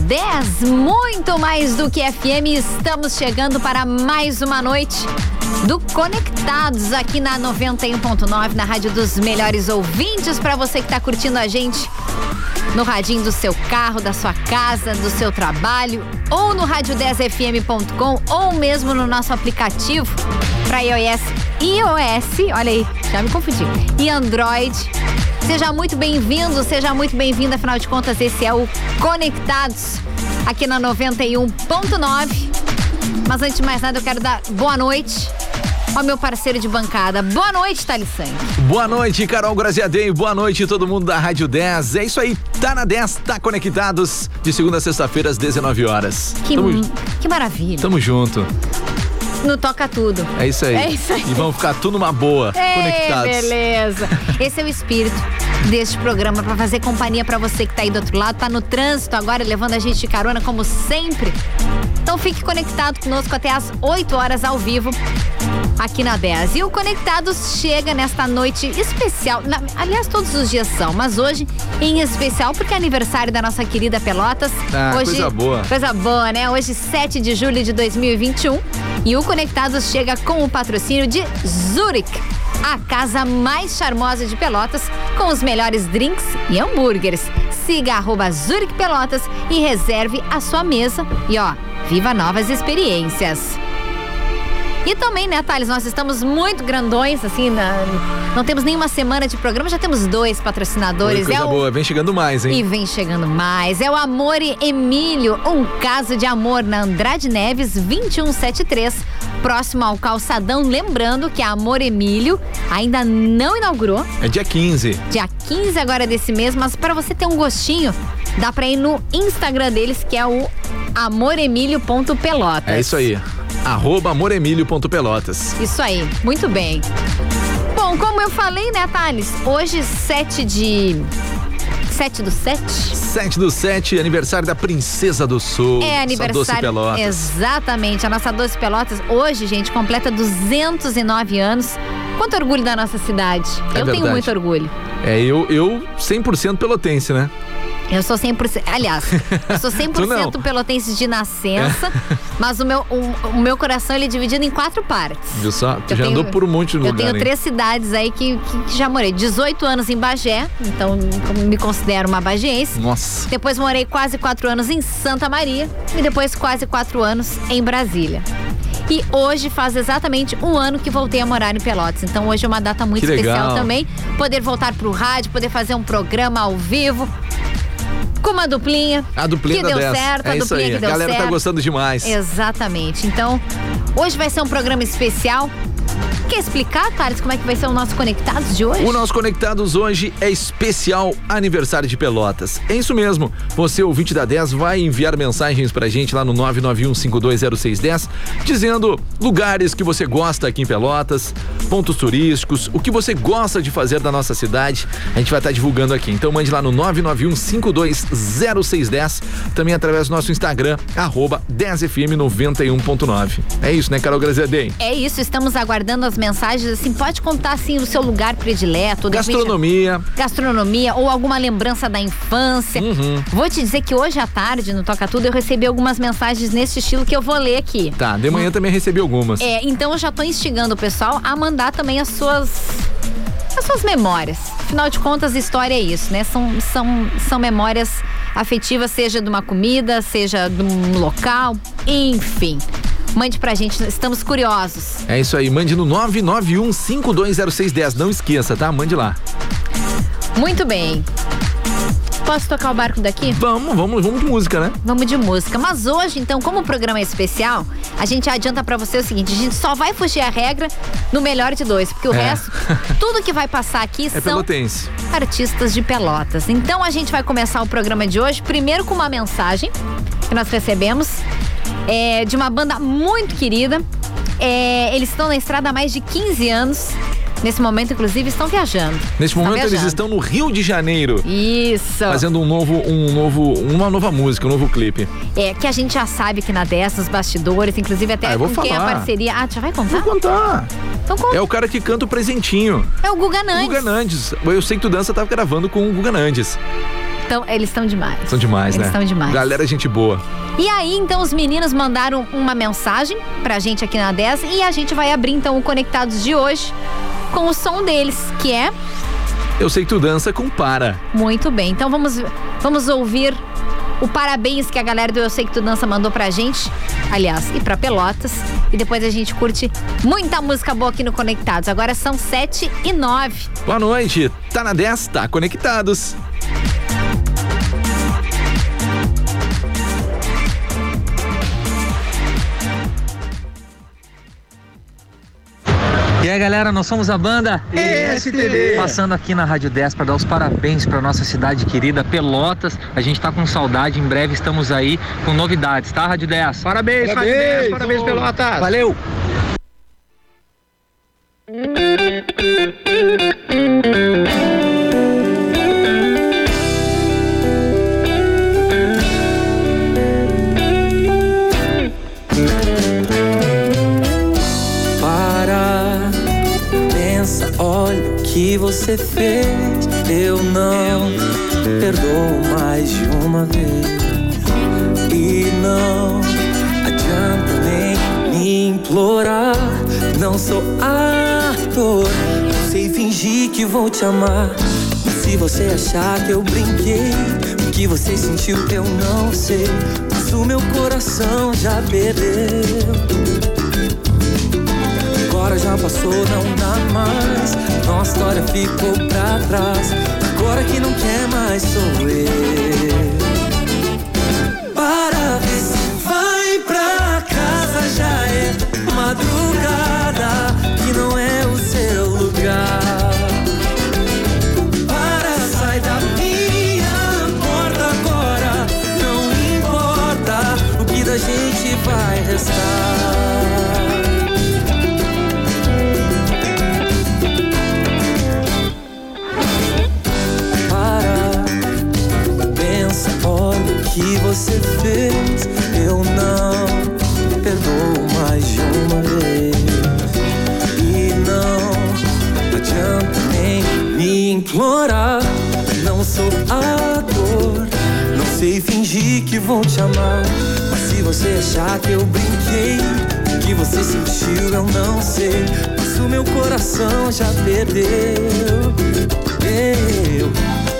Dez, muito mais do que FM. Estamos chegando para mais uma noite do Conectados aqui na 91.9, na Rádio dos Melhores Ouvintes, para você que está curtindo a gente no radinho do seu carro, da sua casa, do seu trabalho, ou no rádio10fm.com, ou mesmo no nosso aplicativo para iOS, iOS, olha aí, já me confundi, e Android. Seja muito bem-vindo, seja muito bem-vinda, afinal de contas, esse é o Conectados aqui na 91.9. Mas antes de mais nada, eu quero dar boa noite ao meu parceiro de bancada. Boa noite, Thales Boa noite, Carol Graziadei. Boa noite, todo mundo da Rádio 10. É isso aí, tá na 10, tá conectados de segunda a sexta-feira às 19 horas. Que, Tamo, que maravilha. Tamo junto. No Toca Tudo. É isso aí. É isso aí. E vamos ficar tudo numa boa, Ei, conectados. Beleza. Esse é o espírito deste programa para fazer companhia para você que tá aí do outro lado, tá no trânsito agora levando a gente de carona como sempre. Então fique conectado conosco até às 8 horas ao vivo aqui na 10. E o Conectados chega nesta noite especial. Na, aliás, todos os dias são, mas hoje em especial porque é aniversário da nossa querida Pelotas. Ah, hoje, coisa boa. Coisa boa, né? Hoje, 7 de julho de 2021. E o Conectados chega com o patrocínio de Zurich a casa mais charmosa de Pelotas, com os melhores drinks e hambúrgueres. Siga arroba Zurich Pelotas e reserve a sua mesa. E ó, viva novas experiências. E também, né, Thales, nós estamos muito grandões, assim, na, não temos nenhuma semana de programa, já temos dois patrocinadores. Oi, coisa é o, boa, vem chegando mais, hein? E vem chegando mais. É o Amore Emílio, um caso de amor na Andrade Neves 2173, próximo ao calçadão. Lembrando que a Amor Emílio ainda não inaugurou. É dia 15. Dia 15 agora desse mês, mas para você ter um gostinho, dá pra ir no Instagram deles, que é o amoremílio.pelotas. É isso aí. Arroba amoremílio.pelotas. Isso aí, muito bem. Bom, como eu falei, né, Thales? Hoje, 7 de. 7 do 7? 7 do 7, aniversário da Princesa do Sul. É aniversário. Doce Pelotas. Exatamente. A nossa Doce Pelotas, hoje, gente, completa 209 anos. Quanto orgulho da nossa cidade. É eu verdade. tenho muito orgulho. É, eu, eu 100% pelotense, né? Eu sou 100%. Aliás, eu sou 100% pelotense de nascença, mas o meu, o, o, meu coração ele é dividido em quatro partes. Viu só? Tu Eu já tenho- andou por um monte de Eu lugar. tenho hein? três cidades aí que, que, que já morei. 18 anos em Bagé, então me considero uma bagiense. Nossa. Depois morei quase quatro anos em Santa Maria e depois quase quatro anos em Brasília. E hoje faz exatamente um ano que voltei a morar em Pelotas. Então hoje é uma data muito Que especial legal. também. Poder voltar pro rádio, poder fazer um programa ao vivo. Com uma duplinha. A duplinha que deu 10. certo, é a duplinha aí. que A deu galera certo. tá gostando demais. Exatamente. Então, hoje vai ser um programa especial. Quer explicar, Thales, como é que vai ser o nosso Conectados de hoje? O nosso Conectados hoje é especial aniversário de Pelotas. É isso mesmo. Você, ouvinte da 10, vai enviar mensagens pra gente lá no 991520610, dizendo lugares que você gosta aqui em Pelotas, pontos turísticos, o que você gosta de fazer da nossa cidade. A gente vai estar divulgando aqui. Então mande lá no 991520610, também através do nosso Instagram, arroba 10fm91.9. É isso, né, Carol Graziadem? É isso, estamos aguardando as mensagens. Assim, pode contar assim o seu lugar predileto, de repente, Gastronomia. gastronomia ou alguma lembrança da infância. Uhum. Vou te dizer que hoje à tarde, no Toca Tudo, eu recebi algumas mensagens nesse estilo que eu vou ler aqui. Tá, de manhã também recebi algumas. É, então eu já tô instigando o pessoal a mandar também as suas as suas memórias. Afinal de contas, história é isso, né? São, são, são memórias afetivas, seja de uma comida, seja de um local, enfim. Mande pra gente, estamos curiosos. É isso aí, mande no 991520610. Não esqueça, tá? Mande lá. Muito bem. Posso tocar o barco daqui? Vamos, vamos, vamos de música, né? Vamos de música. Mas hoje, então, como o programa é especial, a gente adianta para você o seguinte: a gente só vai fugir a regra no melhor de dois, porque o é. resto, tudo que vai passar aqui é são pelotense. artistas de Pelotas. Então a gente vai começar o programa de hoje primeiro com uma mensagem que nós recebemos é, de uma banda muito querida. É, eles estão na estrada há mais de 15 anos. Nesse momento, inclusive, estão viajando. Neste estão momento, viajando. eles estão no Rio de Janeiro. Isso. Fazendo um novo, um novo, uma nova música, um novo clipe. É, que a gente já sabe que na dessa, os bastidores, inclusive até ah, com falar. quem a parceria. Ah, já vai contar? Vou contar. Então conta. É o cara que canta o presentinho. É o Guga Nandes. O Guga Nandes. Eu sei que tu dança, tava gravando com o Guga Nandes. Então, eles estão demais. São demais, eles né? Eles estão demais. Galera, gente boa. E aí, então, os meninos mandaram uma mensagem pra gente aqui na 10 e a gente vai abrir, então, o Conectados de hoje com o som deles, que é. Eu sei que tu dança com para. Muito bem. Então vamos, vamos ouvir o parabéns que a galera do Eu Sei Que Tu Dança mandou pra gente. Aliás, e pra Pelotas. E depois a gente curte muita música boa aqui no Conectados. Agora são 7 e 9. Boa noite. Tá na 10, tá conectados. E aí galera, nós somos a banda ESTV. Passando aqui na Rádio 10 para dar os parabéns para nossa cidade querida Pelotas. A gente tá com saudade, em breve estamos aí com novidades, tá Rádio 10? Parabéns, parabéns Rádio 10, parabéns Pelotas. Valeu. Que você fez, eu não perdoo mais de uma vez. E não adianta nem me implorar, não sou ator. Não sei fingir que vou te amar. Mas se você achar que eu brinquei, o que você sentiu eu não sei. Mas o meu coração já perdeu já passou, não dá mais. Nossa história ficou pra trás. Agora que não quer mais sou eu. Para se vai pra casa, já é madrugada. Que não é o seu lugar. Gente vai restar. Você fez, eu não perdoo mais de uma vez. E não adianta nem me implorar. Não sou ator, não sei fingir que vou te amar. Mas se você achar que eu brinquei, que você sentiu eu não sei. Mas o meu coração já perdeu. Eu,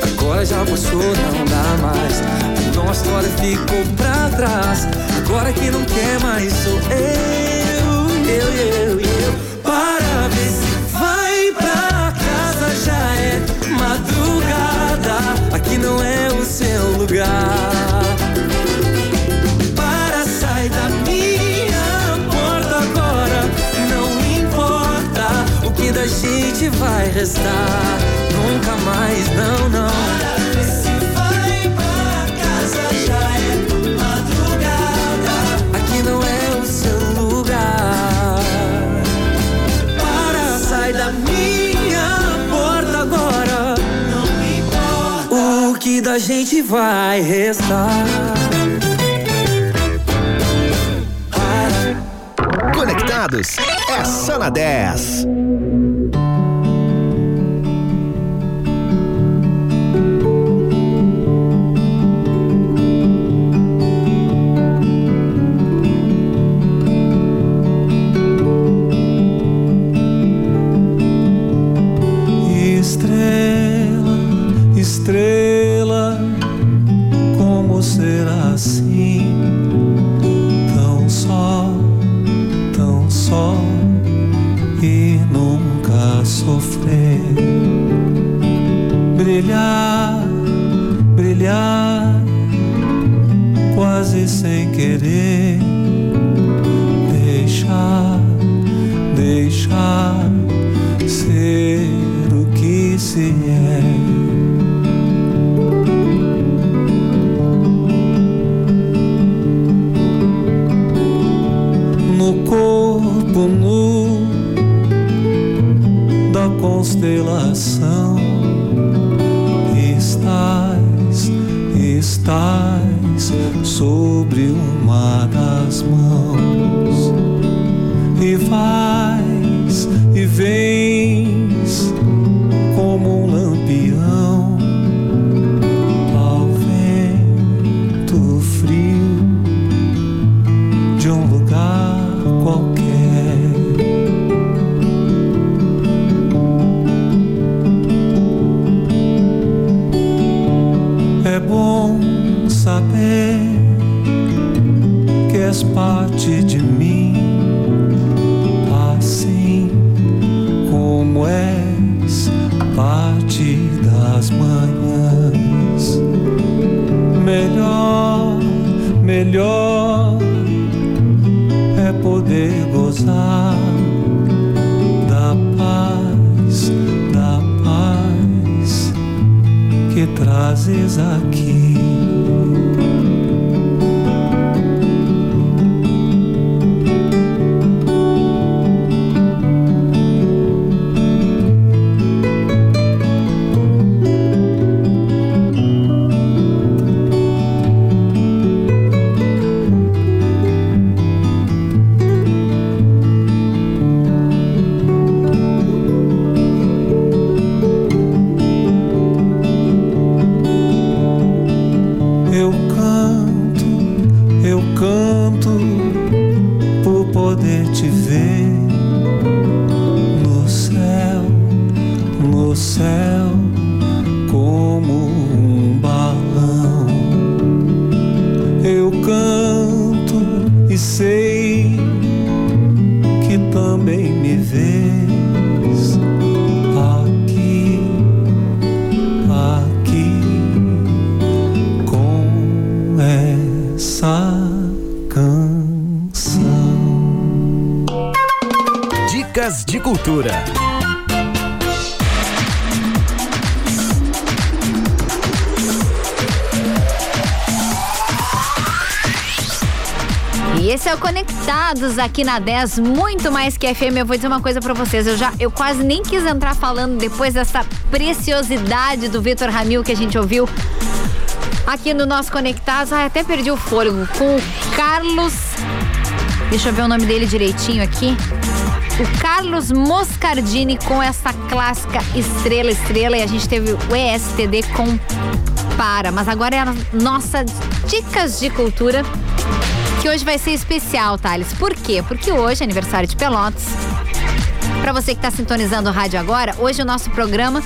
agora já passou, não dá mais nossa história ficou pra trás. Agora que não quer mais sou eu, eu, eu, eu. Para ver se vai pra casa, já é madrugada. Aqui não é o seu lugar. Para sair da minha porta agora. Não importa o que da gente vai restar. Nunca mais, não, não. Que da gente vai restar. Conectados é só na 10. sofrer, brilhar, brilhar, quase sem querer. Constelação Aqui na 10, muito mais que FM. Eu vou dizer uma coisa pra vocês, eu já eu quase nem quis entrar falando depois dessa preciosidade do Vitor Ramil que a gente ouviu aqui no nosso Conectados. Ai, até perdi o fôlego com o Carlos. Deixa eu ver o nome dele direitinho aqui. O Carlos Moscardini com essa clássica Estrela Estrela e a gente teve o ESTD com Para. Mas agora é a nossa Dicas de Cultura que hoje vai ser especial, Thales. Por quê? Porque hoje é aniversário de Pelotas. Para você que está sintonizando o rádio agora, hoje o nosso programa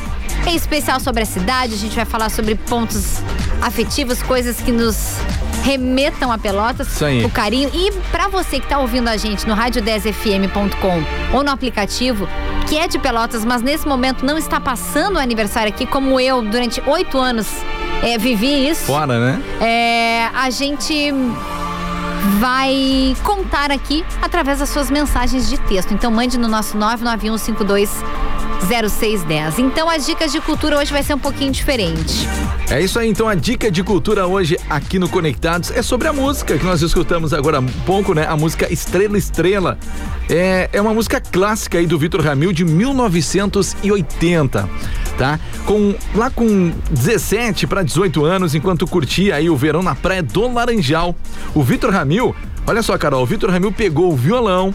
é especial sobre a cidade. A gente vai falar sobre pontos afetivos, coisas que nos remetam a Pelotas, Isso aí. o carinho. E para você que está ouvindo a gente no rádio10fm.com ou no aplicativo, que é de Pelotas, mas nesse momento não está passando o aniversário aqui, como eu, durante oito anos, é, vivi isso. Fora, né? É, a gente vai contar aqui através das suas mensagens de texto. Então mande no nosso 991520610. Então as dicas de cultura hoje vai ser um pouquinho diferente. É isso aí, então a dica de cultura hoje aqui no Conectados é sobre a música que nós escutamos agora há pouco, né? A música Estrela Estrela. É, é uma música clássica aí do Vitor Ramil de 1980, tá? Com, lá com 17 para 18 anos, enquanto curtia aí o verão na praia do Laranjal, o Vitor Ramil, olha só, Carol, o Vitor Ramil pegou o violão,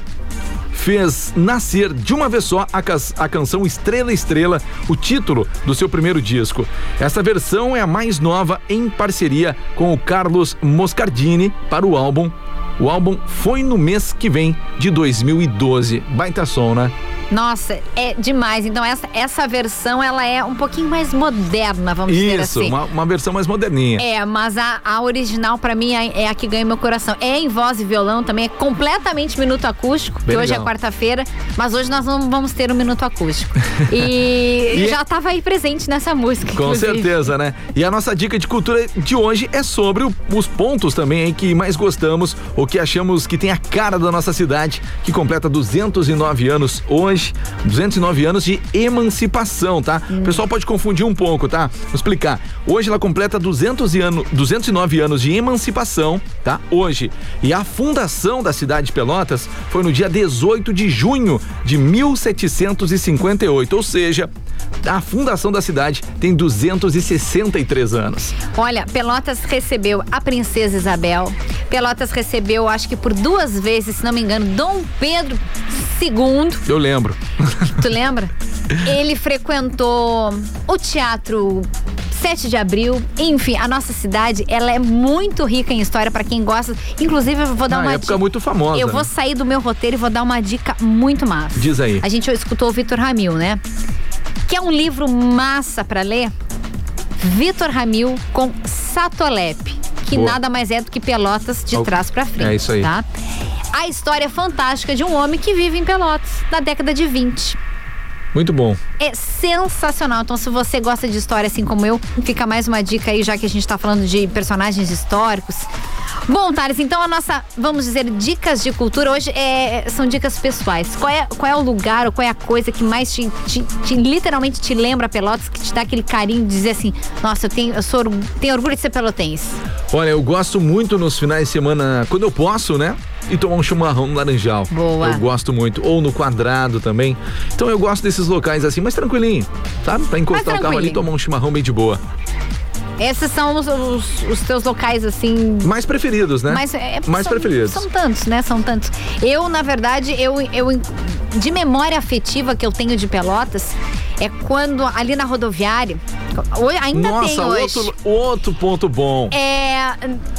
fez nascer de uma vez só a, canção Estrela Estrela, o título do seu primeiro disco. Essa versão é a mais nova em parceria com o Carlos Moscardini para o álbum O álbum foi no mês que vem de 2012. Baita som, né? Nossa, é demais. Então essa, essa versão ela é um pouquinho mais moderna, vamos dizer Isso, assim. uma, uma versão mais moderninha. É, mas a, a original pra mim é, é a que ganha meu coração. É em voz e violão também, é completamente minuto acústico, Bem que hoje legal. é quarta-feira, mas hoje nós não vamos ter um minuto acústico. E, E- já tava aí presente nessa música. Com inclusive. certeza, né? E a nossa dica de cultura de hoje é sobre o- os pontos também aí que mais gostamos, ou que achamos que tem a cara da nossa cidade, que completa 209 anos hoje, 209 anos de emancipação, tá? O pessoal pode confundir um pouco, tá? Vou explicar. Hoje ela completa 200 e ano, 209 anos de emancipação, tá? Hoje. E a fundação da cidade de Pelotas foi no dia 18 de junho de 1758, ou seja, a fundação da cidade tem 263 anos. Olha, Pelotas recebeu a princesa Isabel. Pelotas recebeu, acho que por duas vezes, se não me engano, Dom Pedro II. Eu lembro. Tu lembra? Ele frequentou o teatro 7 de abril. Enfim, a nossa cidade, ela é muito rica em história pra quem gosta. Inclusive, eu vou dar Na uma época dica. muito famosa. Eu vou né? sair do meu roteiro e vou dar uma dica muito massa. Diz aí. A gente escutou o Vitor Ramil, né? Quer um livro massa pra ler? Vitor Ramil com Satolep, que Boa. nada mais é do que Pelotas de trás pra frente. É isso aí. Tá? A história fantástica de um homem que vive em Pelotas, na década de 20. Muito bom. É sensacional. Então, se você gosta de história assim como eu, fica mais uma dica aí, já que a gente tá falando de personagens históricos. Bom, Thales, então a nossa, vamos dizer, dicas de cultura hoje é, são dicas pessoais. Qual é, qual é o lugar ou qual é a coisa que mais te, te- te- literalmente te lembra Pelotas, que te dá aquele carinho de dizer assim, nossa, eu tenho, eu sou, tenho orgulho de ser pelotense. Olha, eu gosto muito nos finais de semana, quando eu posso, né? E tomar um chimarrão no Laranjal. Boa. Eu gosto muito. Ou no quadrado também. Então eu gosto desses locais assim, mais tranquilinho, sabe? Pra encostar o carro ali e tomar um chimarrão bem de boa. Esses são os, os- os teus locais, assim, Mais preferidos, né? Mas é, mais são, preferidos. São tantos, né? São tantos. Eu, na verdade, eu, eu de memória afetiva que eu tenho de Pelotas é quando ali na rodoviária, ainda tem Nossa, hoje. outro, outro ponto bom. É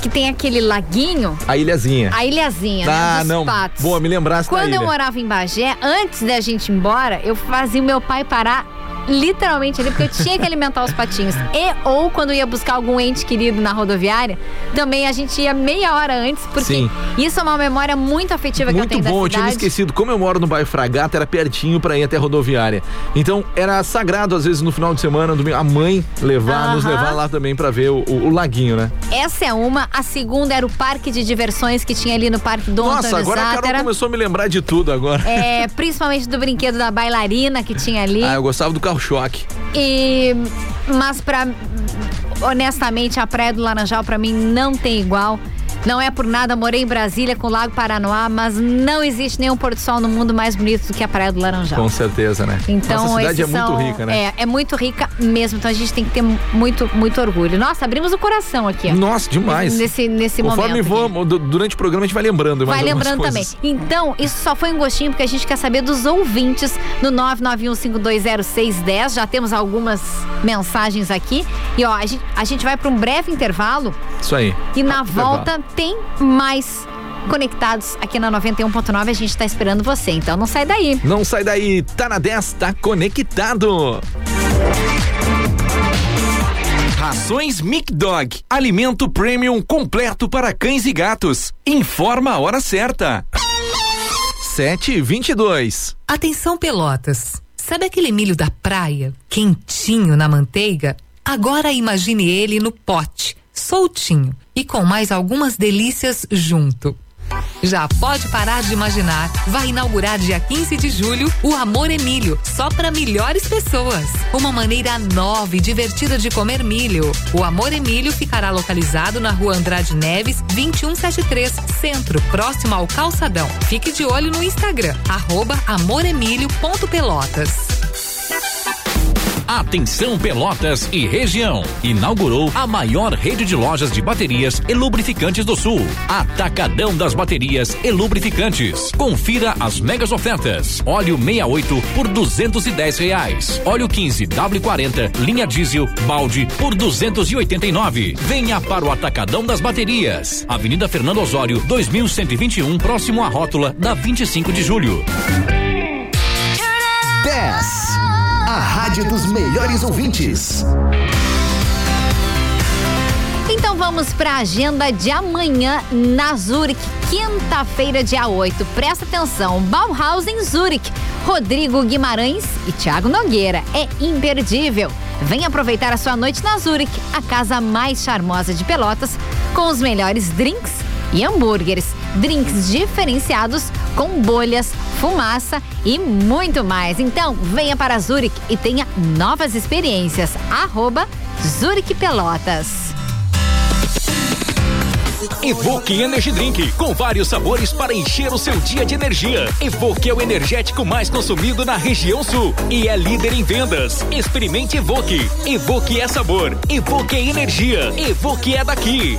que tem aquele laguinho, A ilhazinha. a ilhazinha, ah, né? Dos não. patos. Boa, me lembrasse Quando eu morava em Bagé, antes da gente ir embora, eu fazia o meu pai parar literalmente ali, porque eu tinha que alimentar os patinhos. E ou quando ia buscar algum ente querido na rodoviária, também a gente ia meia hora antes, porque Sim. isso é uma memória muito afetiva que eu Muito tenho bom, da eu tinha me cidade. esquecido. Como eu moro no bairro Fragata, era pertinho pra ir até a rodoviária. Então, era sagrado, às vezes, no final de semana, a mãe levar, nos levar lá também pra ver o, o- o laguinho, né? Essa é uma. A segunda era o parque de diversões que tinha ali no Parque Dom Nossa, Antônio agora a Carol Zátera. começou a me lembrar de tudo agora. É, principalmente do brinquedo da bailarina que tinha ali. Ah, eu gostava do carro-choque. E mas pra honestamente a Praia do Laranjal pra mim não tem igual. Não é por nada, morei em Brasília com o Lago Paranoá, mas não existe nenhum pôr do sol no mundo mais bonito do que a Praia do Laranjal. Com certeza, né? Então, Nossa cidade é muito são- rica, né? É, é muito rica mesmo. Então a gente tem que ter muito, muito orgulho. Nossa, abrimos o coração aqui, ó. Nossa, demais. Nesse, nesse Conforme momento. vamos, du- durante o programa a gente vai lembrando Vai lembrando também. Então, isso só foi um gostinho porque a gente quer saber dos ouvintes no 991520610. Já temos algumas mensagens aqui. E ó, a gente, a gente vai para um breve intervalo Isso aí. e na volta tem mais conectados aqui na 91.9. A gente tá esperando você, então não sai daí. Não sai daí, tá na 10, tá conectado. Rações Mic Dog, alimento premium completo para cães e gatos. Informa a hora certa. 7 e 22. Atenção Pelotas. Sabe aquele milho da praia, quentinho na manteiga? Agora imagine ele no pote, soltinho e com mais algumas delícias junto. Já pode parar de imaginar. Vai inaugurar dia 15 de julho o Amor Emílio, só para melhores pessoas. Uma maneira nova e divertida de comer milho. O Amor Emílio ficará localizado na rua Andrade Neves, 2173, Centro, próximo ao Calçadão. Fique de olho no Instagram, arroba. Atenção Pelotas e região. Inaugurou a maior rede de lojas de baterias e lubrificantes do Sul. Atacadão das baterias e lubrificantes. Confira as megas ofertas. Óleo 68 por 210 reais. Óleo 15 W40 linha diesel balde por 289. Venha para o Atacadão das baterias. Avenida Fernando Osório 2121 próximo à rótula da 25 de julho. Dos melhores ouvintes. Então vamos para a agenda de amanhã na Zurich, quinta-feira, dia 8. Presta atenção, Bauhaus em Zurich. Rodrigo Guimarães e Thiago Nogueira. É imperdível. Vem aproveitar a sua noite na Zurich, a casa mais charmosa de Pelotas, com os melhores drinks e hambúrgueres. Drinks diferenciados com bolhas, fumaça e muito mais. Então, venha para Zurich e tenha novas experiências. Arroba Zurich Pelotas. Evoque Energy Drink, com vários sabores para encher o seu dia de energia. Evoque é o energético mais consumido na região sul e é líder em vendas. Experimente Evoque. Evoque é sabor, Evoque é energia, Evoque é daqui.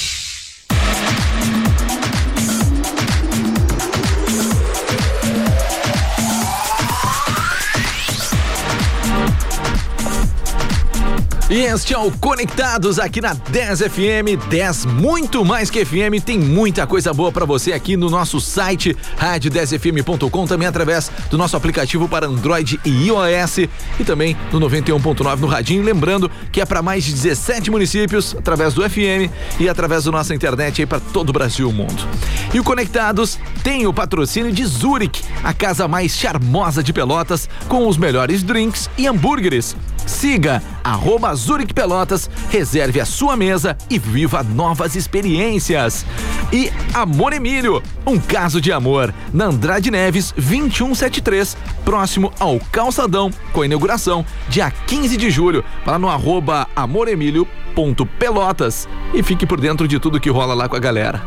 E este é o Conectados aqui na 10 FM, 10 muito mais que FM, tem muita coisa boa para você aqui no nosso site rádio10fm.com, também através do nosso aplicativo para Android e iOS e também no 91.9 no radinho, lembrando que é para mais de 17 municípios através do FM e através da nossa internet aí para todo o Brasil e o mundo. E o Conectados tem o patrocínio de Zurich, a casa mais charmosa de Pelotas, com os melhores drinks e hambúrgueres. Siga arroba Zurich Pelotas, reserve a sua mesa e viva novas experiências. E Amor Emílio, um caso de amor, na Andrade Neves 2173, próximo ao Calçadão, com inauguração dia 15 de julho, lá no arroba amoremílio.pelotas e fique por dentro de tudo que rola lá com a galera.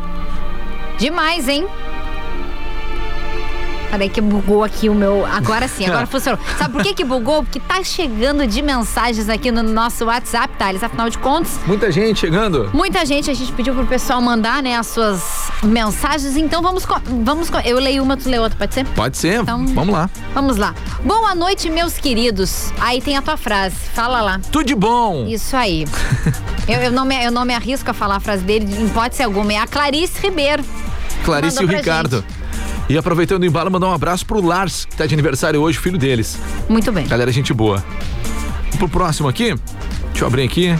Demais, hein? Peraí que bugou aqui o meu. Agora sim, agora funcionou. Sabe por que que bugou? Porque tá chegando de mensagens aqui no nosso WhatsApp, Thales. Afinal de contas, Muita gente chegando. muita gente, a gente pediu pro pessoal mandar, né, as suas mensagens. Então vamos. vamos eu leio uma, tu lê outra, pode ser? Pode ser, Então- vamos lá. Vamos lá. Boa noite, meus queridos. Aí tem a tua frase. Fala lá. Tudo de bom. Isso aí. eu, eu não me, eu não me arrisco a falar a frase dele, em hipótese alguma. É a Clarice Ribeiro. Clarice e o Ricardo. E aproveitando o embalo, mandar um abraço pro Lars, que tá de aniversário hoje, filho deles. Muito bem. Galera, gente boa. Pro próximo aqui, deixa eu abrir aqui.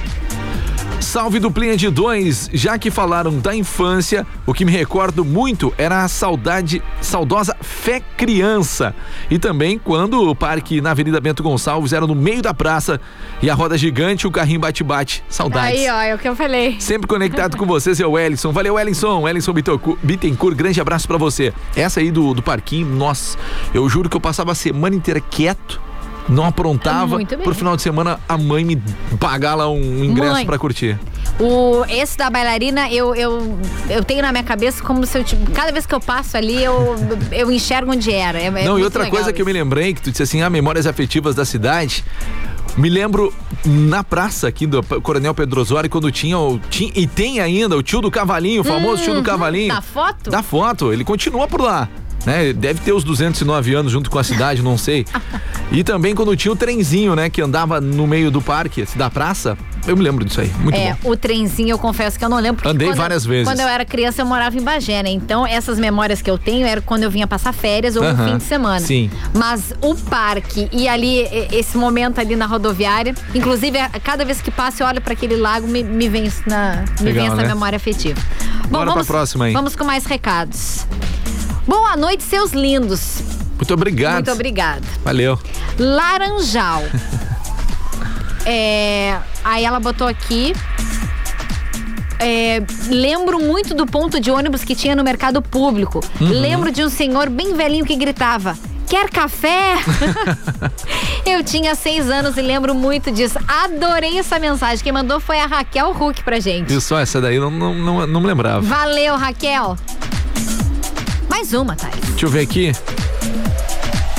Salve duplinha de dois, já que falaram da infância, o que me recordo muito era a saudade, saudosa fé criança. E também quando o parque na Avenida Bento Gonçalves era no meio da praça e a roda gigante o carrinho bate-bate. Saudades. Aí, ó, é o que eu falei. Sempre conectado com vocês é o Ellison. Valeu, Ellison. Ellison Bittencourt, grande abraço pra você. Essa aí do, do parquinho, nossa, eu juro que eu passava a semana inteira quieto. Não aprontava. Bem. Pro final de semana, a mãe me pagar lá um ingresso pra curtir. O, esse da bailarina, eu, eu, eu tenho na minha cabeça como se eu. tipo, Cada vez que eu passo ali, eu, eu enxergo onde era. É, é Não, e muito outra coisa que eu me isso. lembrei, que tu disse assim, ah, memórias afetivas da cidade. Me lembro na praça aqui do Coronel Pedro Osório, quando tinha, o, tinha e tem ainda o tio do Cavalinho, o famoso tio do Cavalinho. Da foto? Da foto, ele continua por lá. Né? Deve ter os 209 anos junto com a cidade, não sei. E também quando tinha o trenzinho, né? Que andava no meio do parque, da praça. Eu me lembro disso aí. Muito É, bom. o trenzinho eu confesso que eu não lembro. Andei várias vezes. Quando eu era criança, eu morava em Bagé, né? Então, essas memórias que eu tenho eram quando eu vinha passar férias ou no Aham, fim de semana. sim. Mas o parque e ali, esse momento ali na rodoviária, inclusive, a- cada vez que passo, eu olho para aquele lago, me, me vem na, me Legal, vem essa né? memória afetiva. Bom, Bora pra vamos, próxima aí. Vamos com mais recados. Boa noite, seus lindos. Muito obrigado. Muito obrigada. Valeu. Laranjal. é, aí ela botou aqui. é, lembro muito do ponto de ônibus que tinha no mercado público. Uhum. Lembro de um senhor bem velhinho que gritava. Quer café? Eu tinha seis anos e lembro muito disso. Adorei essa mensagem. Quem mandou foi a Raquel Huck pra gente. Só? Essa daí não, não, não, não me lembrava. Valeu, Raquel. Mais uma, Thais. Deixa eu ver aqui.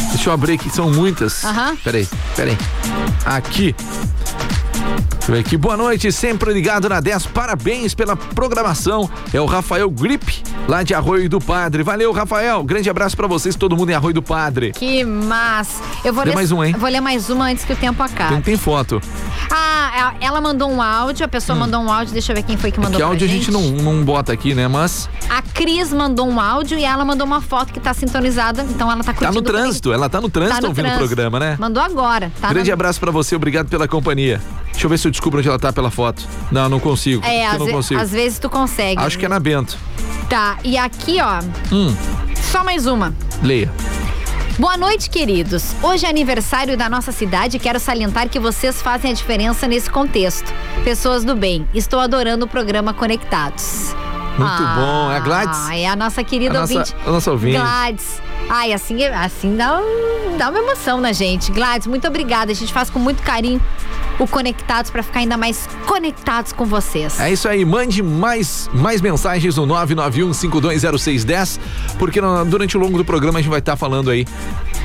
Deixa eu abrir aqui, são muitas. Aham. Peraí, peraí. Aqui. Deixa eu ver aqui. Boa noite, sempre ligado na 10. Parabéns pela programação. É o Rafael Grip, lá de Arroio do Padre. Valeu, Rafael. Grande abraço pra vocês, todo mundo em Arroio do Padre. Que massa. Eu vou Lê ler mais um, hein? Vou ler mais uma antes que o tempo acabe. Tem, tem foto. Ah, a- ela mandou um áudio, a pessoa mandou um áudio, deixa eu ver quem foi que mandou Hum. que áudio a gente não, não bota aqui, né? Mas A Cris mandou um áudio e ela mandou uma foto que tá sintonizada, então ela tá tá curtindo. no trânsito. Ela tá no trânsito Tá no ouvindo o trânsito. programa, né? Mandou agora, tá? Grande na- abraço pra você, obrigado pela companhia. Deixa eu ver se eu descubro onde ela tá pela foto. Não, não consigo. É, às, não ve- consigo. às vezes tu consegue. Acho que é na Bento. Tá, e aqui, ó, Hum, só mais uma. leia. Boa noite, queridos. Hoje é aniversário da nossa cidade e quero salientar que vocês fazem a diferença nesse contexto. Pessoas do bem, estou adorando o programa Conectados. Muito bom. É a Gladys? É a nossa querida A nossa- ouvinte. a nossa ouvinte. Gladys. Ai, assim, assim dá, um- dá uma emoção na gente. Gladys, muito obrigada. A gente faz com muito carinho o Conectados para ficar ainda mais conectados com vocês. É isso aí, mande mais, mais mensagens no 991-520610, porque durante o longo do programa a gente vai estar falando aí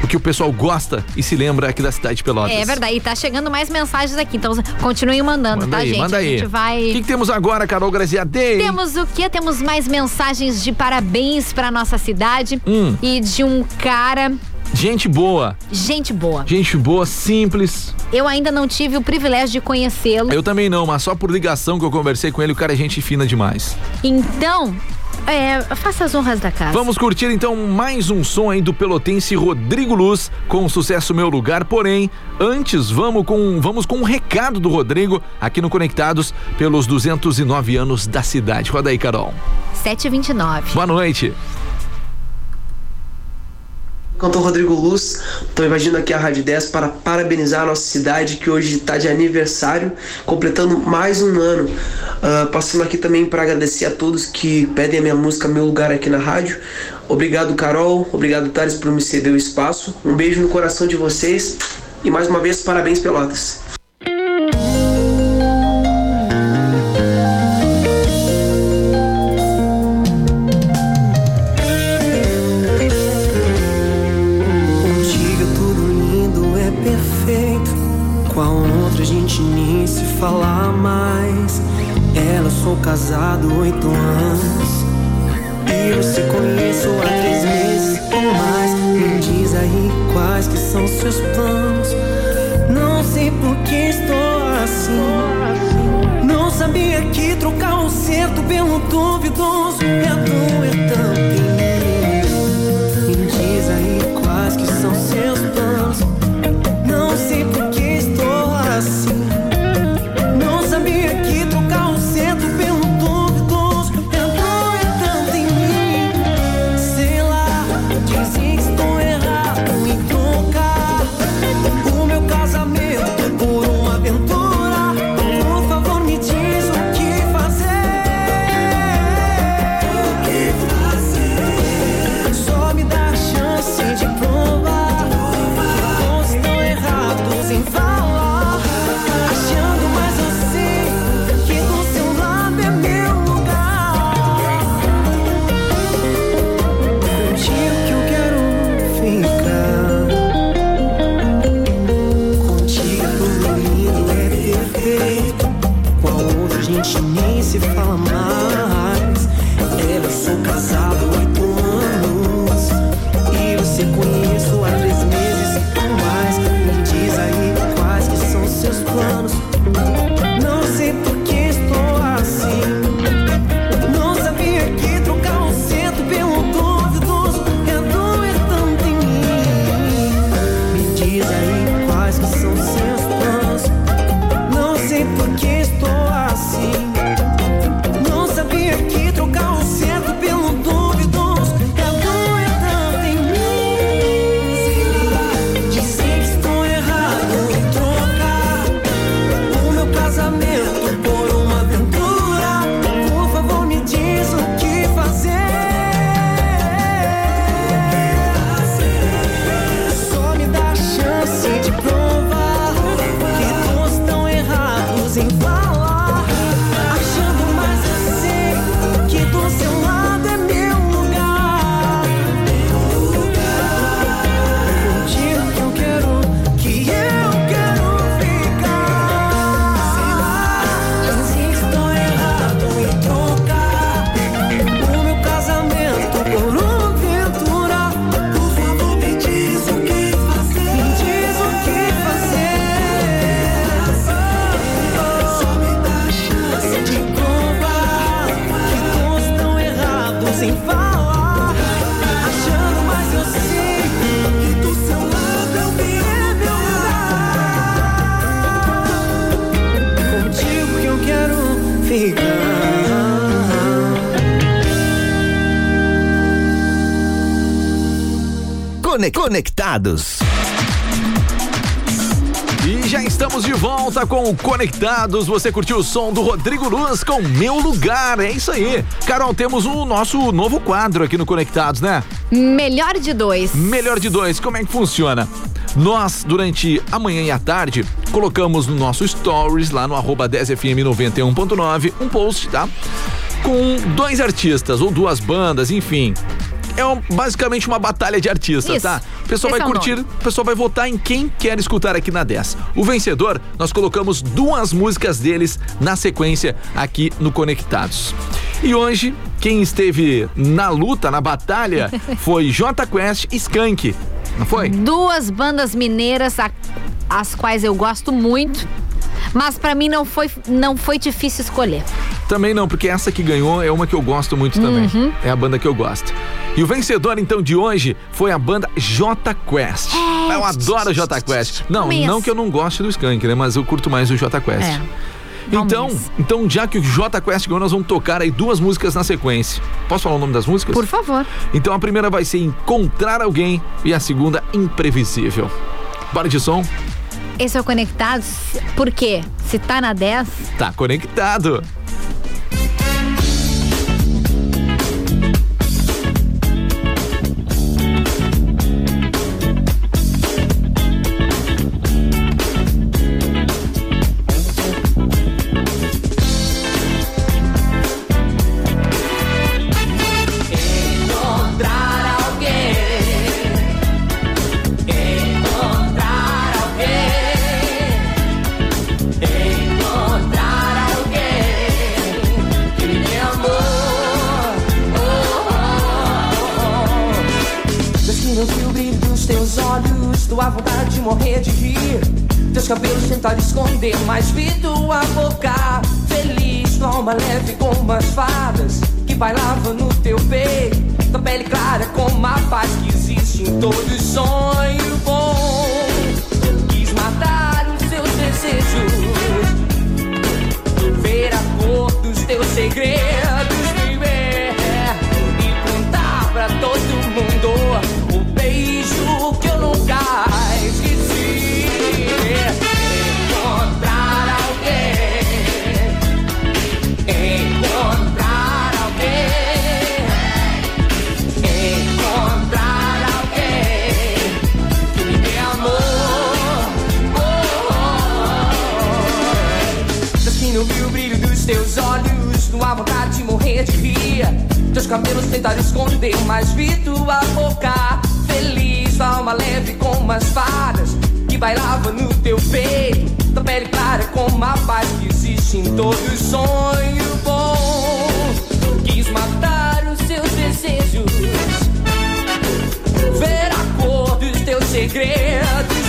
o que o pessoal gosta e se lembra aqui da cidade de Pelotas. É verdade, e tá chegando mais mensagens aqui, então continuem mandando, Manda tá, aí, gente? manda A aí. gente vai. O que, que temos agora, Carol Graziadei? Temos o quê? Temos mais mensagens de parabéns pra nossa cidade Hum. e de um cara, Gente boa, gente boa. gente boa, simples. Eu ainda não tive o privilégio de conhecê-lo, Eu também não, mas só por ligação que eu conversei com ele, o cara é gente fina demais. então, é, faça as honras da casa. Vamos curtir então mais um som aí do pelotense Rodrigo Luz com o sucesso Meu Lugar. Porém, antes vamos com, vamos com um recado do Rodrigo aqui no Conectados pelos 209 anos da cidade. Roda aí, Carol. 729. Boa noite. Cantor Rodrigo Luz, estou invadindo aqui a Rádio 10 para parabenizar a nossa cidade que hoje está de aniversário, completando mais um ano. Ah, passando aqui também para agradecer a todos que pedem a minha música Meu Lugar aqui na rádio. Obrigado, Carol. Obrigado, Thales, por me ceder o espaço. Um beijo no coração de vocês e mais uma vez, parabéns, Pelotas. Nem se fala mais. Ela eu sou casado oito anos. E você conheço há três meses ou mais. Me diz aí quais que são seus planos. Não sei por que estou assim. Não sabia que trocar o certo pelo duvidoso Conectados. E já estamos de volta com o Conectados. Você curtiu o som do Rodrigo Luz com Meu Lugar. É isso aí. Carol, temos o nosso novo quadro aqui no Conectados, né? Melhor de dois. Melhor de dois, como é que funciona? Nós, durante a manhã e a tarde, colocamos no nosso stories, lá no arroba 10fm91.9, um post, tá? Com dois artistas ou duas bandas, enfim. É um- basicamente uma batalha de artistas, Isso. tá? O pessoal vai é curtir, o pessoal vai votar em quem quer escutar aqui na 10. O vencedor, nós colocamos duas músicas deles na sequência aqui no Conectados. E hoje, quem esteve na luta, na batalha, foi J Quest e Skank. Não foi? Duas bandas mineiras, a- as quais eu gosto muito. Mas pra mim não foi, não foi difícil escolher. Também não, porque essa que ganhou é uma que eu gosto muito também. Uhum. É a banda que eu gosto. E o vencedor, então, de hoje foi a banda J Quest. É. Eu adoro J Quest. Não, não que eu não goste do Skank, né? Mas eu curto mais o J Quest. É. Então, Vamos. então, já que o J Quest ganhou, nós vamos tocar aí duas músicas na sequência. Posso falar o nome das músicas? Por favor. Então a primeira vai ser Encontrar Alguém e a segunda Imprevisível. Bora de som? Esse é o Conectados. Por quê? Se tá na 10, Tá conectado. Teus cabelos tentaram esconder, mas vi tua boca feliz, alma leve como as fadas que bailava no teu peito. Tua pele clara como a paz que existe em todo sonho bom. Quis matar os seus desejos, ver a cor dos teus segredos,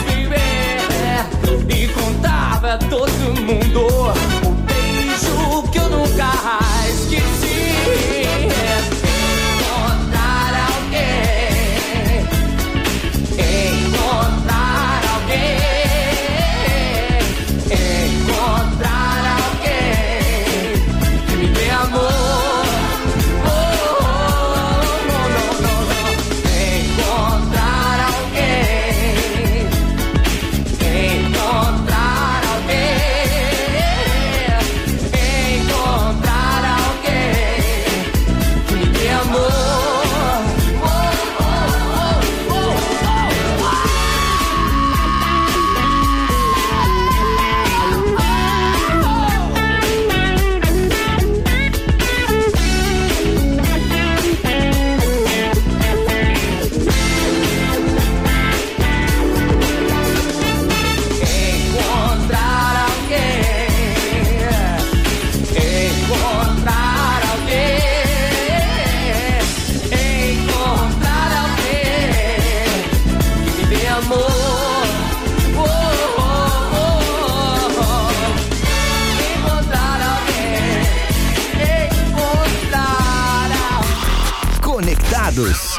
Conectados.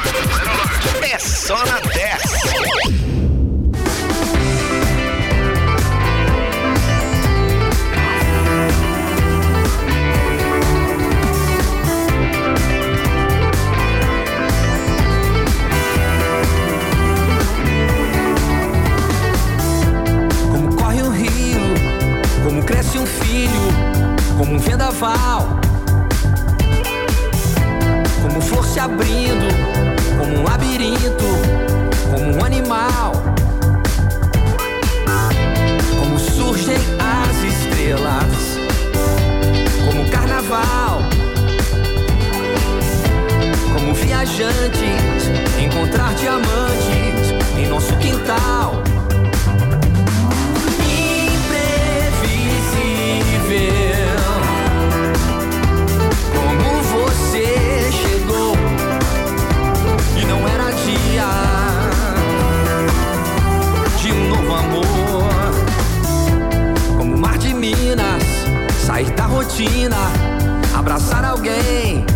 É só na 10. Como vendaval. Como flor se abrindo, como um labirinto, como um animal. Como surgem as estrelas, como carnaval. Como viajantes, encontrar diamantes em nosso quintal. Rotina, abraçar alguém.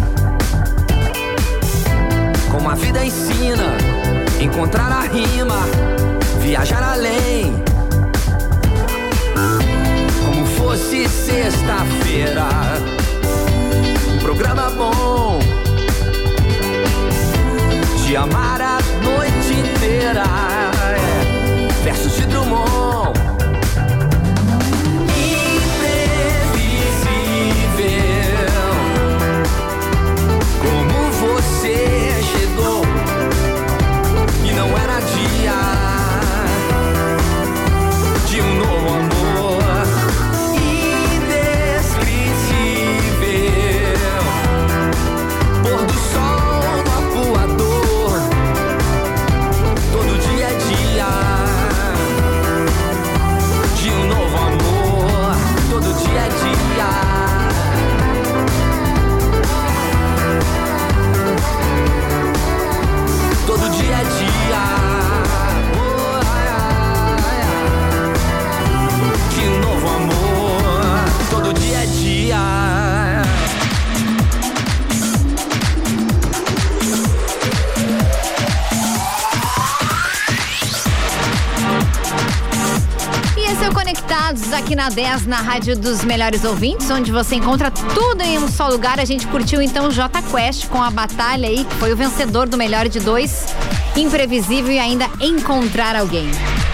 Como a vida ensina, encontrar a rima, viajar além como fosse sexta-feira. Um programa bom. Te amar a noite inteira. É. Versos de Drummond. Na 10, na Rádio dos Melhores Ouvintes, onde você encontra tudo em um só lugar. A gente curtiu então o J Quest com a batalha aí, que foi o vencedor do melhor de dois. Imprevisível e ainda encontrar alguém.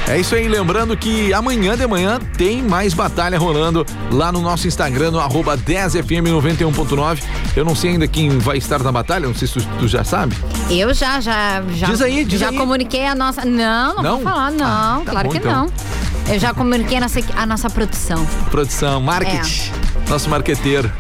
É isso aí, lembrando que amanhã de manhã tem mais batalha rolando lá no nosso Instagram, no arroba 10fm91.9. Eu não sei ainda quem vai estar na batalha, não sei se tu, tu já sabe. Eu já, já, já. Diz aí, diz Já aí. comuniquei a nossa. Não, não, Não? vou falar, não. Ah, tá claro bom, que então. não. Eu já comuniquei a nossa, a nossa produção. Produção, marketing, nosso marqueteiro.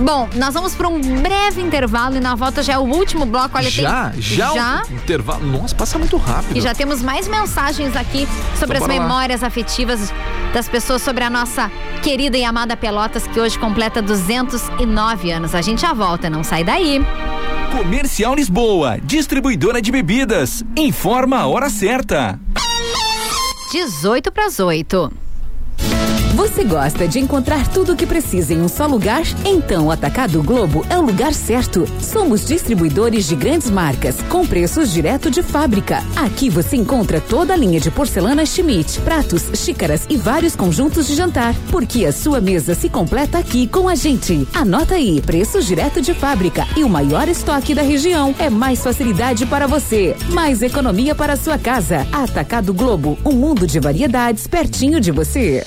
Bom, nós vamos para um breve intervalo e na volta já é o último bloco. Olha, já? tem... Já? Já? Intervalo. Nossa, passa muito rápido. E já temos mais mensagens aqui sobre Então as bora lá. memórias afetivas das pessoas sobre a nossa querida e amada Pelotas, que hoje completa 209 anos. A gente já volta, não sai daí. Comercial Lisboa, distribuidora de bebidas. Informa a hora certa. 18 para as 8. Você gosta de encontrar tudo o que precisa em um só lugar? Então o Atacado Globo é o lugar certo. Somos distribuidores de grandes marcas, com preços direto de fábrica. Aqui você encontra toda a linha de porcelana Schmidt, pratos, xícaras e vários conjuntos de jantar. Porque a sua mesa se completa aqui com a gente. Anota aí, preços direto de fábrica e o maior estoque da região. É mais facilidade para você, mais economia para a sua casa. Atacado Globo, um mundo de variedades pertinho de você.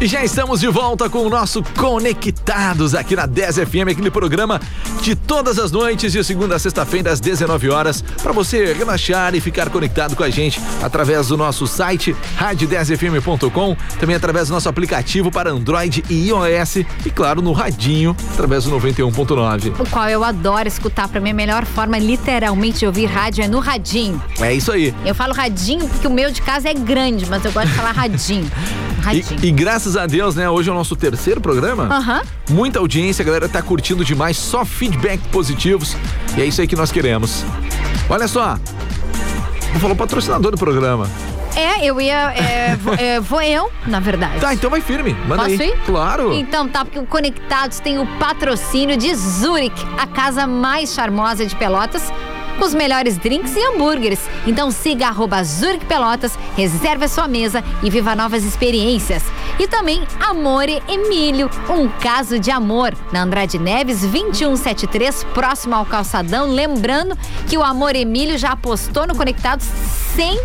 E já estamos de volta com o nosso Conectados aqui na 10 FM, aquele programa de todas as noites, de segunda a sexta-feira, às 19 horas, para você relaxar e ficar conectado com a gente através do nosso site rádio10fm.com, também através do nosso aplicativo para Android e iOS e, claro, no radinho, através do 91.9. O qual eu adoro escutar. Pra mim, a melhor forma, literalmente, de ouvir rádio é no radinho. É isso aí. Eu falo radinho porque o meu de casa é grande, mas eu gosto de falar radinho. Radinho. E, e graças a Deus, né? Hoje é o nosso terceiro programa. Aham. Muita audiência, a galera tá curtindo demais, só feedback positivos. E é isso aí que nós queremos. Olha só. Vou falar o patrocinador do programa. É, eu ia. é, vou, é, vou eu, na verdade. Tá, então vai firme. Manda Posso aí. ir? Claro. Então tá, porque o Conectados tem o patrocínio de Zurich, a casa mais charmosa de Pelotas. Com os melhores drinks e hambúrgueres. Então siga arroba Zurich Pelotas, reserve a sua mesa e viva novas experiências. E também Amore Emílio, um caso de amor. Na Andrade Neves 2173, próximo ao calçadão. Lembrando que o Amor Emílio já apostou no Conectados sem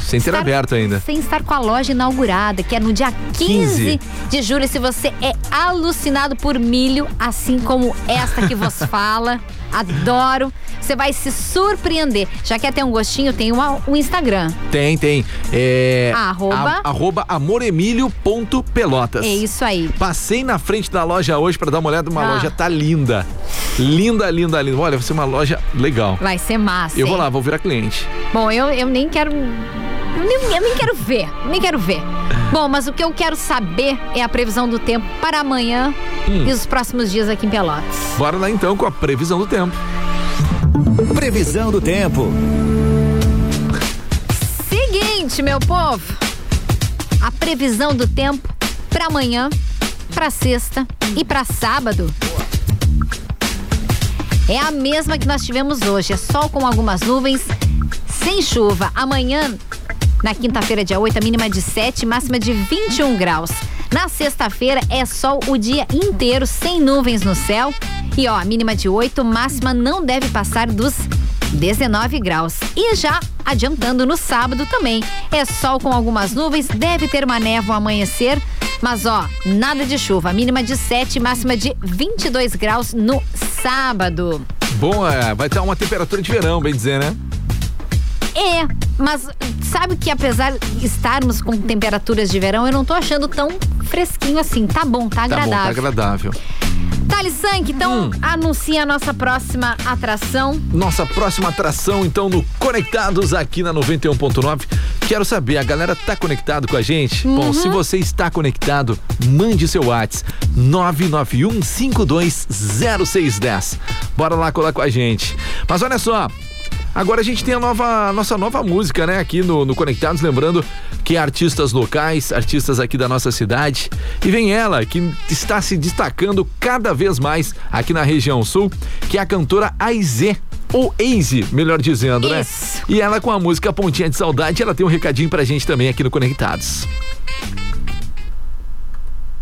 Sem ter estar- aberto ainda. Sem estar com a loja inaugurada, que é no dia 15, 15. de julho. Se você é alucinado por milho, assim como esta que vos fala, adoro, você vai se surpreender. Já quer ter um gostinho? Tem uma- um Instagram. Tem, tem. É. Arroba? a- arroba amoremilio.pelotas. É isso aí. Passei na frente da loja hoje pra dar uma olhada. Uma Ah. loja tá linda. Linda, linda, linda. Olha, vai ser uma loja legal. Vai ser massa. Eu vou hein? lá, vou virar cliente. Bom, eu, eu nem quero. Eu nem, nem quero ver, nem quero ver. Bom, mas o que eu quero saber é a previsão do tempo para amanhã Hum. e os próximos dias aqui em Pelotas. Bora lá então com a previsão do tempo. Previsão do tempo. Seguinte, meu povo. A previsão do tempo para amanhã, para sexta e para sábado é a mesma que nós tivemos hoje. É sol com algumas nuvens, sem chuva. Amanhã, na quinta-feira, dia 8, a mínima de 7, máxima de 21 graus. Na sexta-feira é sol o dia inteiro, sem nuvens no céu. E ó, a mínima de 8, máxima não deve passar dos 19 graus. E já adiantando no sábado também. É sol com algumas nuvens, deve ter uma névoa amanhecer. Mas ó, nada de chuva. Mínima de 7, máxima de 22 graus no sábado. Bom, é, vai estar uma temperatura de verão, bem dizer, né? É, mas sabe que apesar de estarmos com temperaturas de verão, eu não tô achando tão fresquinho assim. Tá bom, tá Tá bom, tá agradável. agradável. Thales Sank, então Hum. anuncia a nossa próxima atração. Nossa próxima atração, então, no Conectados aqui na 91.9. Quero saber, a galera tá conectado com a gente? Bom, Uhum. se você está conectado, mande seu WhatsApp 991520610. Bora lá colar com a gente. Mas olha só, Agora a gente tem a nova, nossa nova música, né? Aqui no, no Conectados, lembrando que é artistas locais, artistas aqui da nossa cidade. E vem ela, que está se destacando cada vez mais aqui na região sul, que é a cantora Aizê. Ou Easy, melhor dizendo, né? Isso. E ela com a música Pontinha de Saudade, ela tem um recadinho pra gente também aqui no Conectados.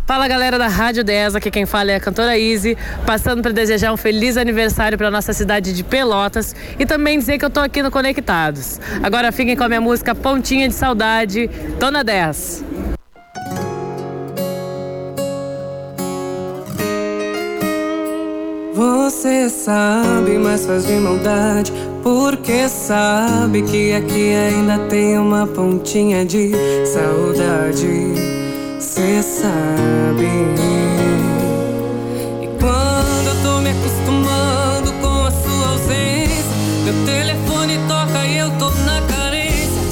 Fala galera da Rádio 10, aqui quem fala é a cantora Easy, passando para desejar um feliz aniversário para nossa cidade de Pelotas e também dizer que eu tô aqui no Conectados. Agora fiquem com a minha música Pontinha de Saudade, Dona 10. Você sabe, mas faz de maldade. Porque sabe que aqui ainda tem uma pontinha de saudade. Cê sabe. E quando eu tô me acostumando com a sua ausência, meu telefone toca e eu tô na carência.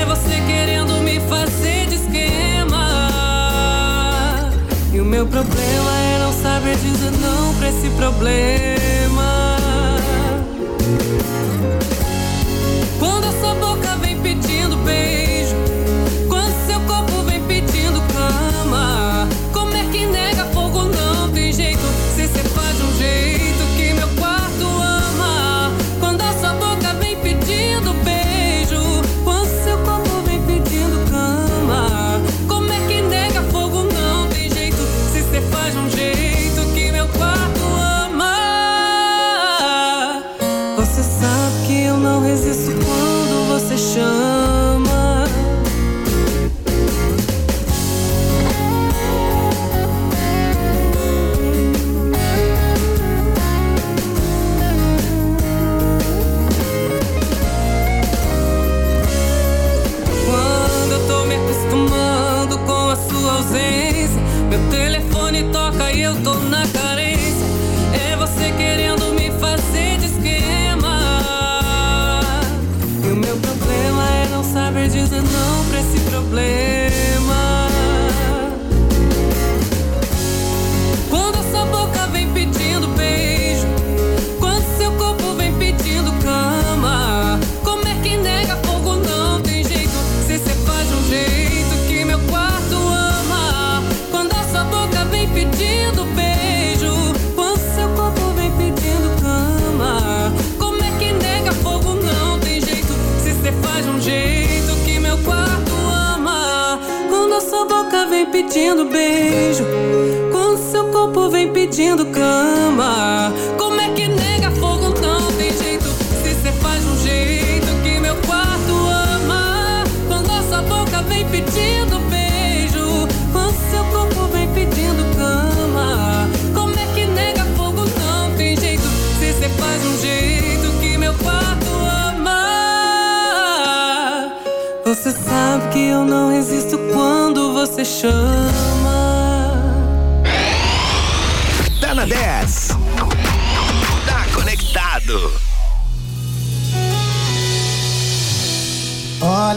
É você querendo me fazer de esquema. E o meu problema é não saber dizer não pra esse problema.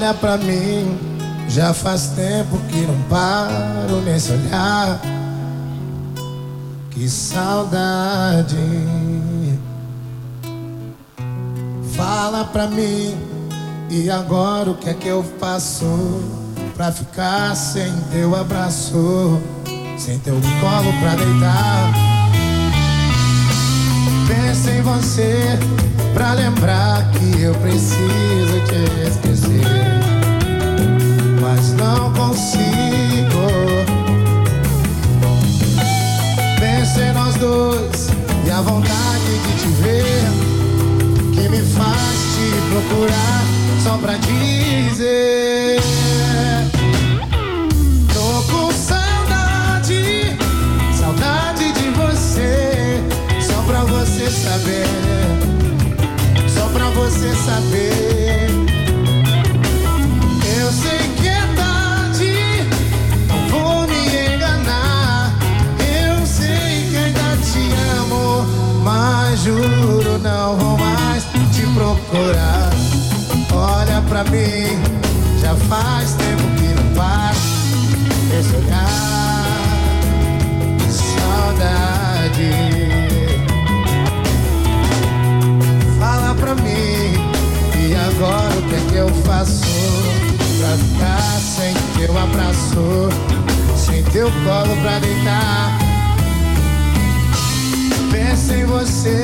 olha pra mim, já faz tempo que não paro nesse olhar. Que saudade. Fala pra mim, e agora o que é que eu faço? Pra ficar sem teu abraço, sem teu colo pra deitar. Pensa em você, pra lembrar que eu preciso te esquecer não consigo. Pensei em nós dois e a vontade de te ver que me faz te procurar só pra dizer. Tô com saudade, saudade de você, só pra você saber, só pra você saber. juro, não vou mais te procurar. Olha pra mim, já faz tempo que não passa esse olhar, saudade. Fala pra mim, e agora o que é que eu faço? Pra ficar sem teu abraço, sem teu colo pra deitar penso em você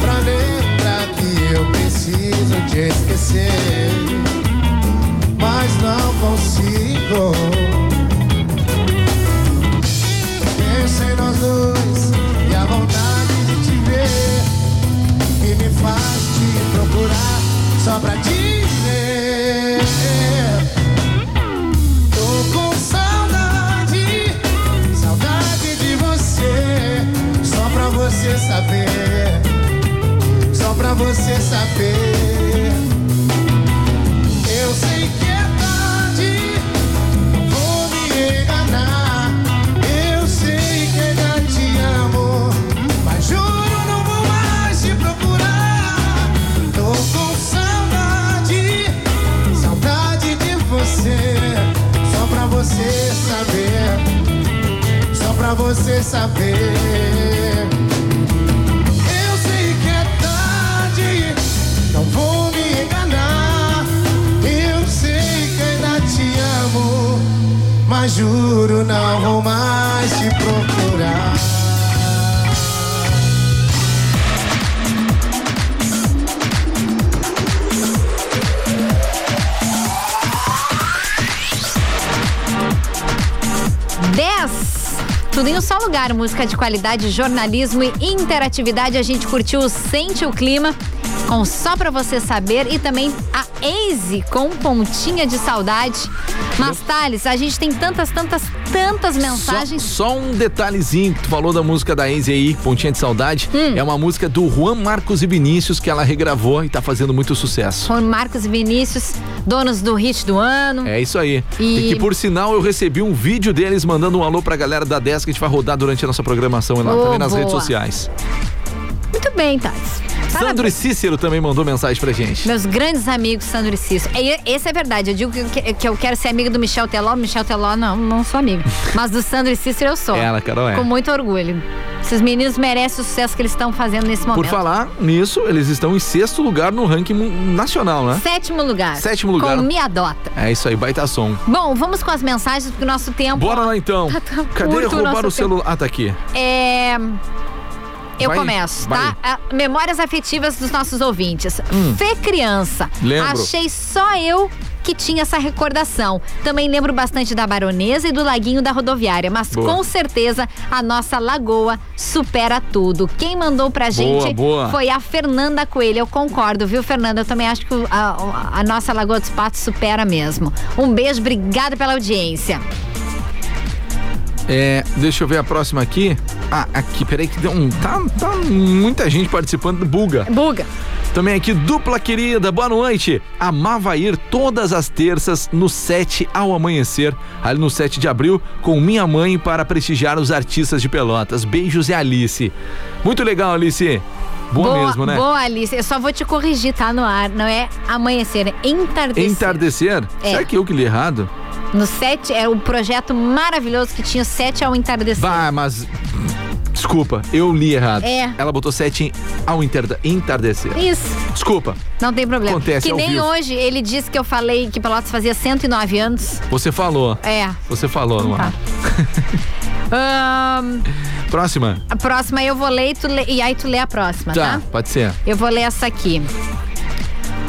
pra lembrar que eu preciso te esquecer, mas não consigo. Penso em nós dois. música de qualidade, jornalismo e interatividade. A gente curtiu Sente o Clima com Só Pra Você Saber e também a Easy com Pontinha de Saudade. Mas, Thales, a gente tem tantas, tantas, tantas mensagens. Só, só um detalhezinho que tu falou da música da Easy aí, Pontinha de Saudade. Hum. É uma música do Juan Marcos e Vinícius que ela regravou e tá fazendo muito sucesso. Juan Marcos e Vinícius, donos do hit do ano. É isso aí. E- E... que por sinal eu recebi um vídeo deles mandando um alô pra galera da 10 que a gente vai rodar durante a nossa programação e lá Oh, também nas redes boa. sociais. Muito bem, Thales. Sandro e Cícero também mandou mensagem pra gente. Meus grandes amigos, Sandro e Cícero. Esse é verdade. Eu digo que, que eu quero ser amiga do Michel Teló. Michel Teló, não, não sou amiga. Mas do Sandro e Cícero eu sou. Ela, Carol, é. Com muito orgulho. Esses meninos merecem o sucesso que eles estão fazendo nesse momento. Por falar nisso, eles estão em sexto lugar no ranking nacional, né? Sétimo lugar. Sétimo lugar. Com Me Adota. É isso aí, baita som. Bom, vamos com as mensagens, porque o nosso tempo. Bora lá então. Tá Cadê o roubar nosso o celular? Ah, tá aqui. É. Eu Vai, começo, vai. tá? Ah, Memórias afetivas dos nossos ouvintes. Hum. Fê Criança. Lembro. Achei só eu que tinha essa recordação. Também lembro bastante da Baronesa e do Laguinho da Rodoviária, mas Boa. com certeza a nossa lagoa supera tudo. Quem mandou pra gente boa. foi a Fernanda Coelho. Eu concordo, viu, Fernanda? Eu também acho que a, a nossa Lagoa dos Patos supera mesmo. Um beijo, obrigada pela audiência. É, deixa eu ver a próxima aqui. Ah, aqui, peraí que deu um. Tá, tá muita gente participando do Buga. Buga. Também aqui, dupla querida, boa noite. Amava ir todas as terças no 7 ao amanhecer, ali no 7 de abril, com minha mãe para prestigiar os artistas de Pelotas. Beijos e Alice. Muito legal, Alice. Boa, mesmo, né? Boa, Alice. Eu só vou te corrigir, tá no ar. Não é amanhecer, é entardecer. Entardecer? É. Será que eu que li errado? No set, era um projeto maravilhoso que tinha sete ao entardecer. Bah, mas. Desculpa, eu li errado. É. Ela botou 7 ao entarde- entardecer. Isso, Desculpa, não tem problema. Acontece que nem vivo. hoje ele disse que eu falei que Pelotas fazia 109 anos. você falou. É. Você falou, não é? Ahn, Próxima. a próxima eu vou ler e, tu lê- e aí tu lê a próxima, tá? Tá, pode ser. Eu vou ler essa aqui.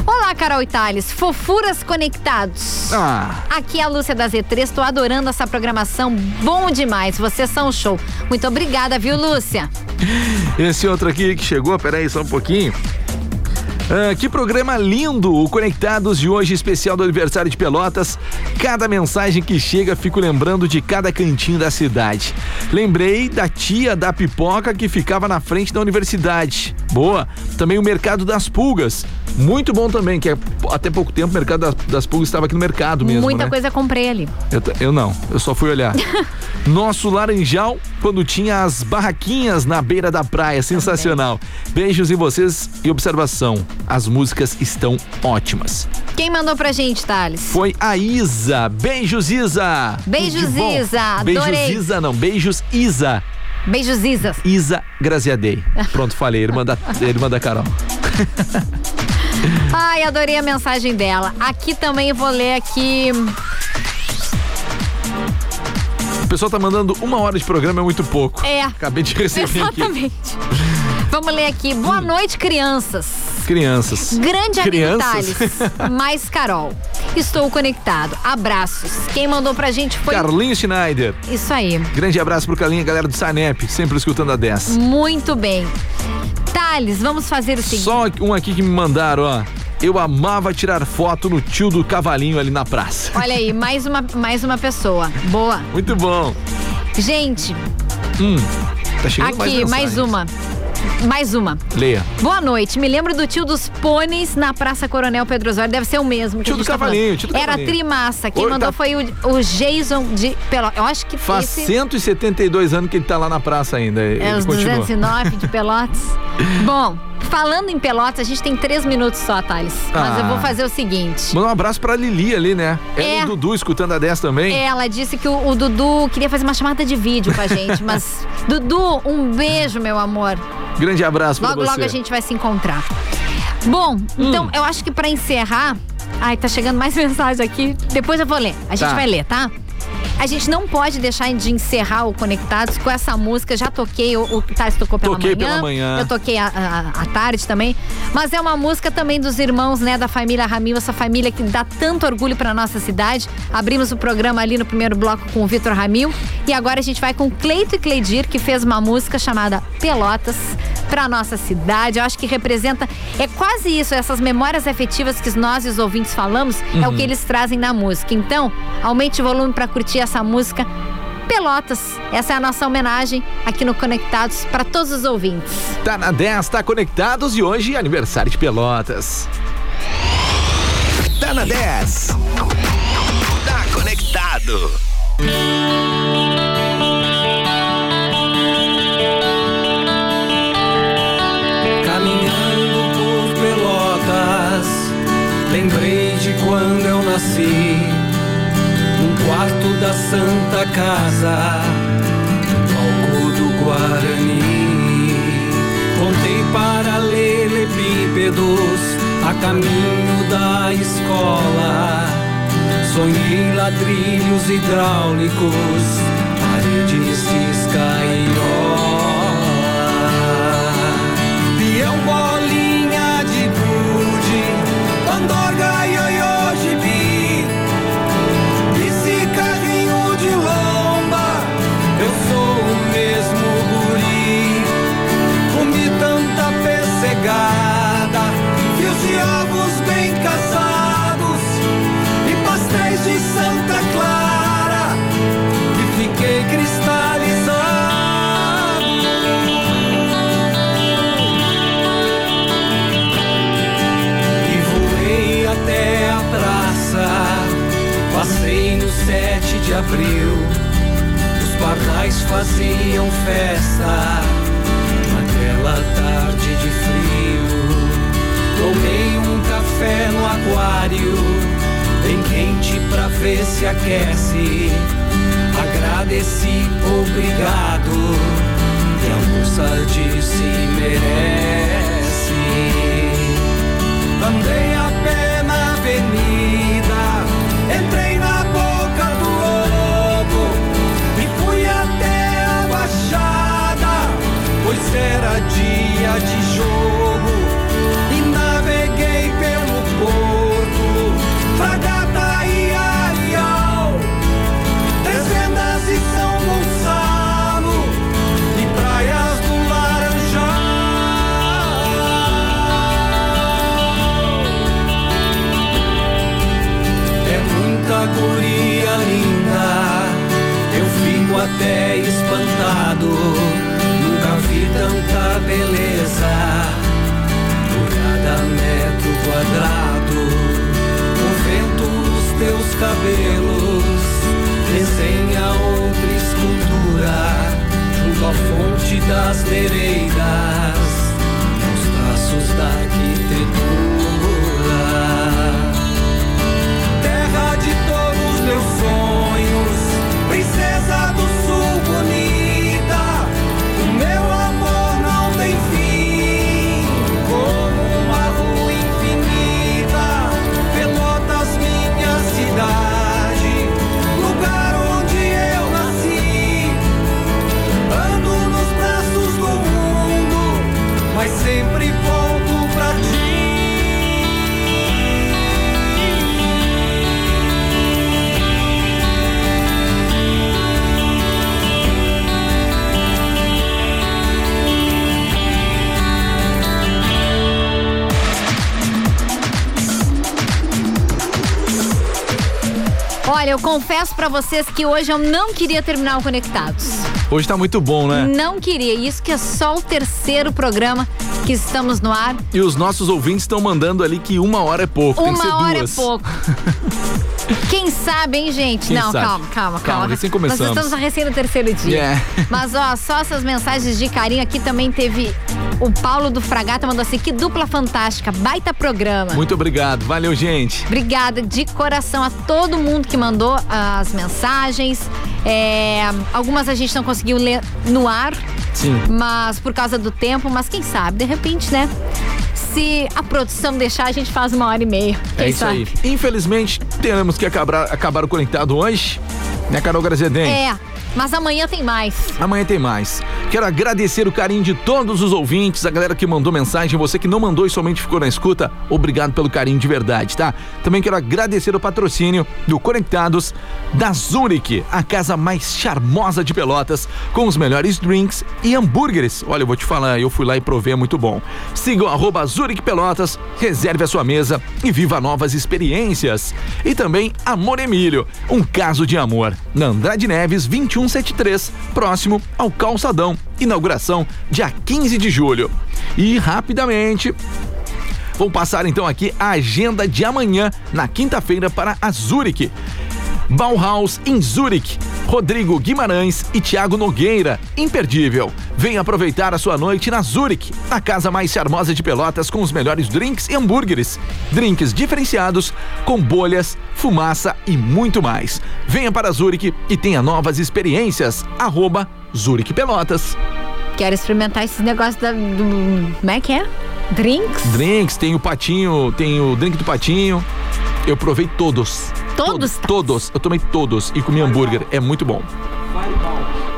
Olá, Carol Thales. Fofuras conectados. Ah. Aqui é a Lúcia da Z3, tô adorando essa programação, bom demais, vocês são um show. Muito obrigada, viu, Lúcia? Esse outro aqui que chegou, peraí só um pouquinho. Ah, que programa lindo! O Conectados de hoje, especial do aniversário de Pelotas. Cada mensagem que chega, fico lembrando de cada cantinho da cidade. Lembrei da tia da pipoca que ficava na frente da universidade. Boa! Também o Mercado das Pulgas. Muito bom também, que é- até pouco tempo o Mercado das, das Pulgas estava aqui no mercado mesmo. Muita né? coisa comprei ali. Eu, eu não, eu só fui olhar. Nosso laranjal, quando tinha as barraquinhas na beira da praia, sensacional. Beijos em vocês e observação, as músicas estão ótimas. Quem mandou pra gente, Thales? Foi a Isa. Beijos, Isa. Beijos? Isa. Beijos, Adorei. Isa, não. Beijos, Isa. Beijos, Isas. Isa Graziadei. Pronto, falei, irmã da, irmã da Carol. Ai, adorei a mensagem dela. Aqui também vou ler aqui. O pessoal tá mandando uma hora de programa, é muito pouco. É. Acabei de receber aqui. Exatamente. Vamos ler aqui. Boa noite, crianças. Crianças. Grande Crianças. Mais Carol. Estou conectado. Abraços. Quem mandou pra gente foi. Carlinhos Schneider. Isso aí. Grande abraço pro Carlinho, galera do Sanep, sempre escutando a 10. Muito bem. Thales, vamos fazer o seguinte. Só um aqui que me mandaram, ó. Eu amava tirar foto no tio do cavalinho ali na praça. Olha aí, mais uma, mais uma pessoa. Boa. Muito bom. Gente, Hum, tá chegando mais aqui, mais, mensagens. uma. Mais uma. Leia. Boa noite. Me lembro do tio dos pôneis na Praça Coronel Pedro Osório. Deve ser o mesmo. Tio do tá cavalinho, tio do Era cavalinho. trimassa. Quem Oi, mandou tá- foi o, o Jason de Pelotas. Eu acho que Faz esse 172 anos que ele tá lá na praça ainda. é ele os continua. 209 de Pelotas. Bom, falando em Pelotas, a gente tem três minutos só, Thales. Mas Ah. eu vou fazer o seguinte. Manda um abraço pra Lili ali, né? Ela É. e o Dudu escutando a 10 também. Ela disse que o, o Dudu queria fazer uma chamada de vídeo com a gente, mas Dudu, um beijo, meu amor. Grande abraço pra Logo, você. logo a gente vai se encontrar. Bom, então Hum. eu acho que pra encerrar. Ai, tá chegando mais mensagem aqui. Depois eu vou ler. A gente Tá. vai ler, tá? A gente não pode deixar de encerrar o Conectados com essa música. Já toquei, o, o Thales tocou pela Toquei manhã. pela manhã. Eu toquei à tarde também. Mas é uma música também dos irmãos, né, da família Ramil, essa família que dá tanto orgulho pra nossa cidade. Abrimos o programa ali no primeiro bloco com o Vitor Ramil. E agora a gente vai com Cleito e Cleidir, que fez uma música chamada Pelotas. pra nossa cidade. Eu acho que representa, é quase isso, essas memórias afetivas que nós e os ouvintes falamos, é o Uhum. que eles trazem na música. Então, aumente o volume pra curtir essa música. Pelotas, essa é a nossa homenagem aqui no Conectados para todos os ouvintes. Tá na 10, tá conectados e hoje é aniversário de Pelotas. Tá na 10. Tá conectado. Caminhando por Pelotas, lembrei de quando eu nasci. Quarto da Santa Casa, palco do Guarani. Contei paralelepípedos a caminho da escola. Sonhei ladrilhos hidráulicos, paredes de escaiola. Confesso pra vocês que hoje eu não queria terminar o Conectados. Hoje tá muito bom, né? Não queria. Isso que é só o terceiro programa que estamos no ar. E os nossos ouvintes estão mandando ali que uma hora é pouco, Uma hora duas. é pouco. Quem sabe, hein, gente? Quem não, sabe? calma, calma, Calma, calma. recém começamos. Nós estamos recém no terceiro dia. Yeah. Mas, ó, só essas mensagens de carinho aqui também teve. O Paulo do Fragata mandou assim: que dupla fantástica, baita programa. Muito obrigado, valeu, gente. Obrigada de coração a todo mundo que mandou as mensagens. É, algumas a gente não conseguiu ler no ar, Sim. mas por causa do tempo, mas quem sabe, de repente, né? Se a produção deixar, a gente faz uma hora e meia. É isso sabe? aí. Infelizmente, teremos que acabar, acabar o conectado hoje, né, Carol Grazedem? É, Mas amanhã tem mais. Amanhã tem mais. Quero agradecer o carinho de todos os ouvintes, a galera que mandou mensagem, você que não mandou e somente ficou na escuta, obrigado pelo carinho de verdade, tá? Também quero agradecer o patrocínio do Conectados da Zurich, a casa mais charmosa de Pelotas, com os melhores drinks e hambúrgueres. Olha, eu vou te falar, eu fui lá e provei, é muito bom. Siga o Zurich Pelotas, reserve a sua mesa e viva novas experiências. E também Amor Emílio, um caso de amor, na Andrade Neves 2173, próximo ao Calçadão. Inauguração dia 15 de julho. E rapidamente, Vou passar então aqui a agenda de amanhã, na quinta-feira, para a Zurich. Bauhaus em Zurich. Rodrigo Guimarães e Tiago Nogueira. Imperdível. Venha aproveitar a sua noite na Zurich, a casa mais charmosa de Pelotas com os melhores drinks e hambúrgueres. Drinks diferenciados, com bolhas, fumaça e muito mais. Venha para Zurich e tenha novas experiências. Arroba Zurich Pelotas. Quero experimentar esses negócios da, do. Como é que é? Drinks? Drinks, tem o patinho, tem o drink do patinho. Eu provei todos. Todos? Todos. Eu tomei todos e comi hambúrguer. É muito bom.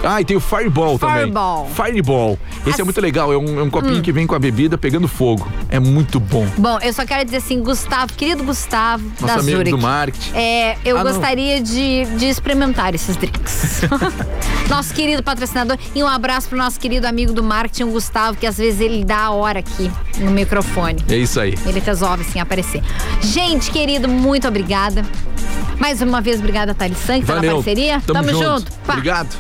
Ah, e tem o Fireball, Fireball. também. Fireball. Esse é muito legal. É um, é um copinho Hum. que vem com a bebida pegando fogo. É muito bom. Bom, eu só quero dizer assim, Gustavo, querido Gustavo Nosso da amigo Zurich. do marketing. É, eu Ah, não. gostaria de, de experimentar esses drinks. nosso querido patrocinador. E um abraço pro nosso querido amigo do marketing, o Gustavo, que às vezes ele dá a hora aqui no microfone. É isso aí. Ele resolve assim aparecer. Gente, querido, muito obrigada. Mais uma vez, obrigada, Thalissan, pela Valeu. parceria. Tamo, junto. Pá. Obrigado.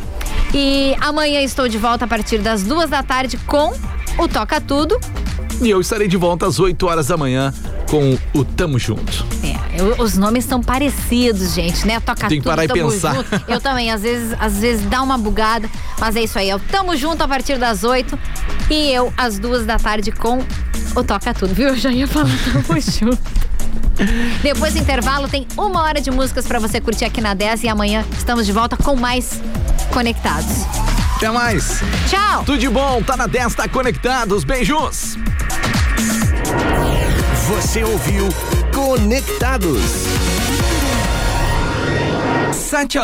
E amanhã estou de volta a partir das duas da tarde com o Toca Tudo. E eu estarei de volta às 8 horas da manhã com o Tamo Junto. É, eu- os nomes são parecidos, gente, né? Toca Tem que tudo, parar e tamo pensar. junto. Eu também, às vezes, às vezes dá uma bugada, mas é isso aí. Eu tamo junto a partir das oito e eu às duas da tarde com o Toca Tudo, viu? Eu já ia falar tamo junto. Depois do intervalo tem uma hora de músicas pra você curtir aqui na 10 e amanhã estamos de volta com mais Conectados. Até mais. Tchau. Tudo de bom, tá na 10, tá conectados. Beijos. Você ouviu Conectados. Sete